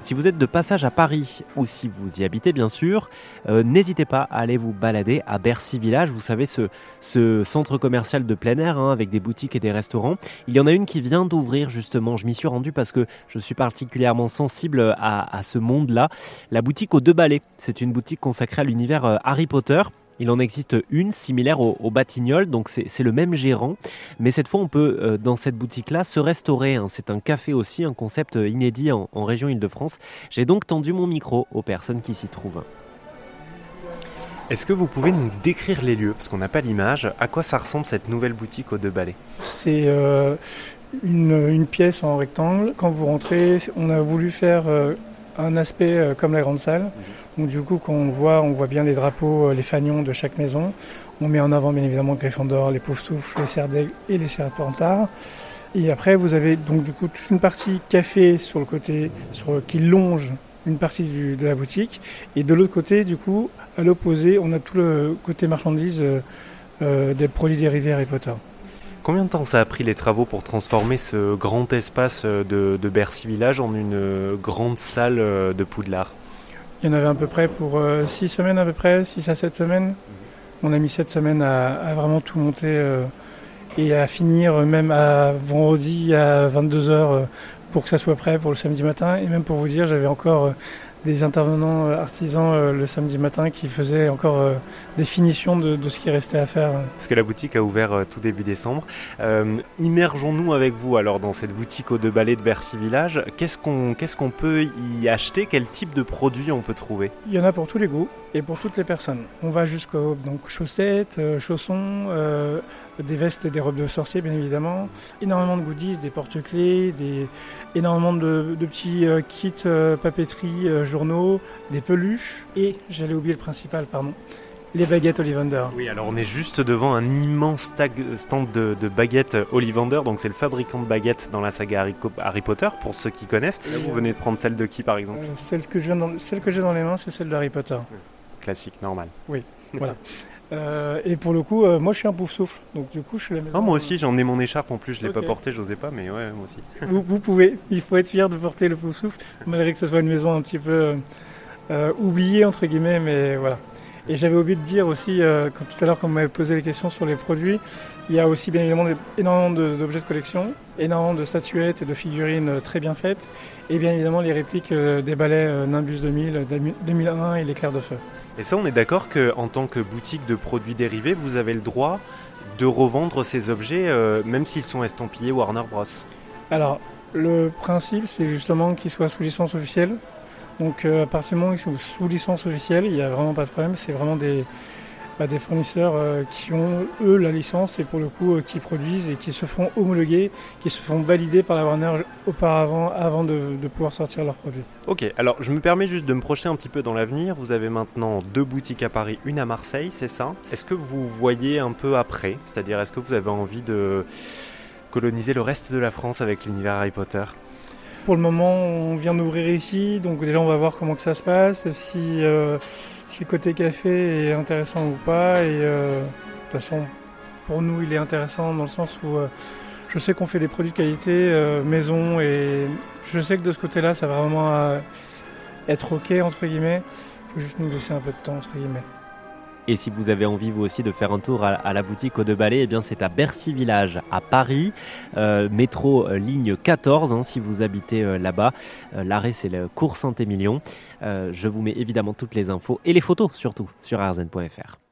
Si vous êtes de passage à Paris ou si vous y habitez bien sûr, euh, n'hésitez pas à aller vous balader à Bercy Village. Vous savez, ce, ce centre commercial de plein air hein, avec des boutiques et des restaurants. Il y en a une qui vient d'ouvrir justement. Je m'y suis rendu parce que je suis particulièrement sensible à, à ce monde-là. La boutique aux deux balais. C'est une boutique consacrée à l'univers euh, Harry Potter. Il en existe une similaire au, au Batignolles, donc c'est le même gérant. Mais cette fois, on peut, euh, dans cette boutique-là, se restaurer. hein. C'est un café aussi, un concept euh, inédit en, en région Île-de-France. J'ai donc tendu mon micro aux personnes qui s'y trouvent. Est-ce que vous pouvez nous décrire les lieux? Parce qu'on n'a pas l'image. À quoi ça ressemble cette nouvelle boutique aux deux balais C'est euh, une, une pièce en rectangle. Quand vous rentrez, on a voulu faire euh, un aspect euh, comme la grande salle. Donc du coup, quand on voit, on voit bien les drapeaux, euh, les fanions de chaque maison. On met en avant bien évidemment Gryffondor, les Poufsouffles, les Serres d'Aigle et les Serpentards. Et après, vous avez donc du coup toute une partie café sur le côté, sur, qui longe une partie du- de la boutique. Et de l'autre côté, du coup, à l'opposé, on a tout le côté marchandise euh, des produits dérivés Harry Potter. Combien de temps ça a pris les travaux pour transformer ce grand espace euh, de, Bercy Village en une euh, grande salle euh, de Poudlard? Il y en avait à peu près pour 6 semaines à peu près, 6 à 7 semaines. On a mis 7 semaines à, vraiment tout monter et à finir même à vendredi à 22h pour que ça soit prêt pour le samedi matin. Et même pour vous dire, j'avais encore des intervenants euh, artisans euh, le samedi matin qui faisaient encore euh, des finitions de, de ce qui restait à faire. Parce que la boutique a ouvert tout début décembre. Euh, immergeons-nous avec vous alors dans cette boutique aux deux balais de Bercy Village. Qu'est-ce qu'on qu'est-ce qu'on peut y acheter? Quel type de produits on peut trouver? Il y en a pour tous les goûts et pour toutes les personnes. On va jusqu'aux donc chaussettes, chaussons, euh, des vestes, et des robes de sorcier bien évidemment, énormément de goodies, des porte-clés, des énormément de, de petits kits papeterie, journaux, des peluches et j'allais oublier le principal, pardon, les baguettes Ollivander. Oui, alors on est juste devant un immense tag- stand de, de baguettes Ollivander. Donc c'est le fabricant de baguettes dans la saga Harry, Harry Potter pour ceux qui connaissent. Vous venez de prendre celle de qui par exemple Euh, celle que je viens dans- celle que j'ai dans les mains, c'est celle d'Harry Potter. Classique, normal. Euh, et pour le coup, euh, moi je suis un pouf souffle, donc du coup je suis la maison. Moi aussi, j'en ai mon écharpe en plus. Je l'ai pas Ok. portée, j'osais pas, mais ouais, moi aussi. vous, vous pouvez, il faut être fier de porter le pouf souffle, malgré que ce soit une maison un petit peu euh, euh, oubliée, entre guillemets, mais voilà. Et j'avais oublié de dire aussi, euh, quand, tout à l'heure, quand vous m'avez posé les questions sur les produits, il y a aussi bien évidemment des- énormément d'objets de collection, énormément de statuettes et de figurines euh, très bien faites, et bien évidemment les répliques euh, des balais euh, Nimbus 2000, 2001 et l'éclair de feu. Et ça, on est d'accord que en tant que boutique de produits dérivés, vous avez le droit de revendre ces objets, euh, même s'ils sont estampillés Warner Bros. Alors, le principe, c'est justement qu'ils soient sous licence officielle. Donc, euh, à partir du moment où ils sont sous licence officielle, il n'y a vraiment pas de problème. C'est vraiment des, des fournisseurs euh, qui ont, eux, la licence et pour le coup, euh, qui produisent et qui se font homologuer, qui se font valider par la Warner auparavant, avant de pouvoir sortir leurs produits. Ok, alors je me permets juste de me projeter un petit peu dans l'avenir. Vous avez maintenant deux boutiques à Paris, une à Marseille, c'est ça? Est-ce que vous voyez un peu après? C'est-à-dire, est-ce que vous avez envie de coloniser le reste de la France avec l'univers Harry Potter? Pour le moment, on vient d'ouvrir ici, donc déjà on va voir comment que ça se passe, si, euh, si le côté café est intéressant ou pas. Et euh, de toute façon, pour nous, il est intéressant dans le sens où euh, je sais qu'on fait des produits de qualité maison et je sais que de ce côté-là, ça va vraiment être ok entre guillemets. Il faut juste nous laisser un peu de temps entre guillemets. Et si vous avez envie vous aussi de faire un tour à, la boutique aux deux balais, eh bien c'est à Bercy Village à Paris, euh, métro euh, ligne 14 hein, si vous habitez euh, là-bas. L'arrêt c'est le cours Saint-Émilion. Je vous mets évidemment toutes les infos et les photos surtout sur arzen.fr.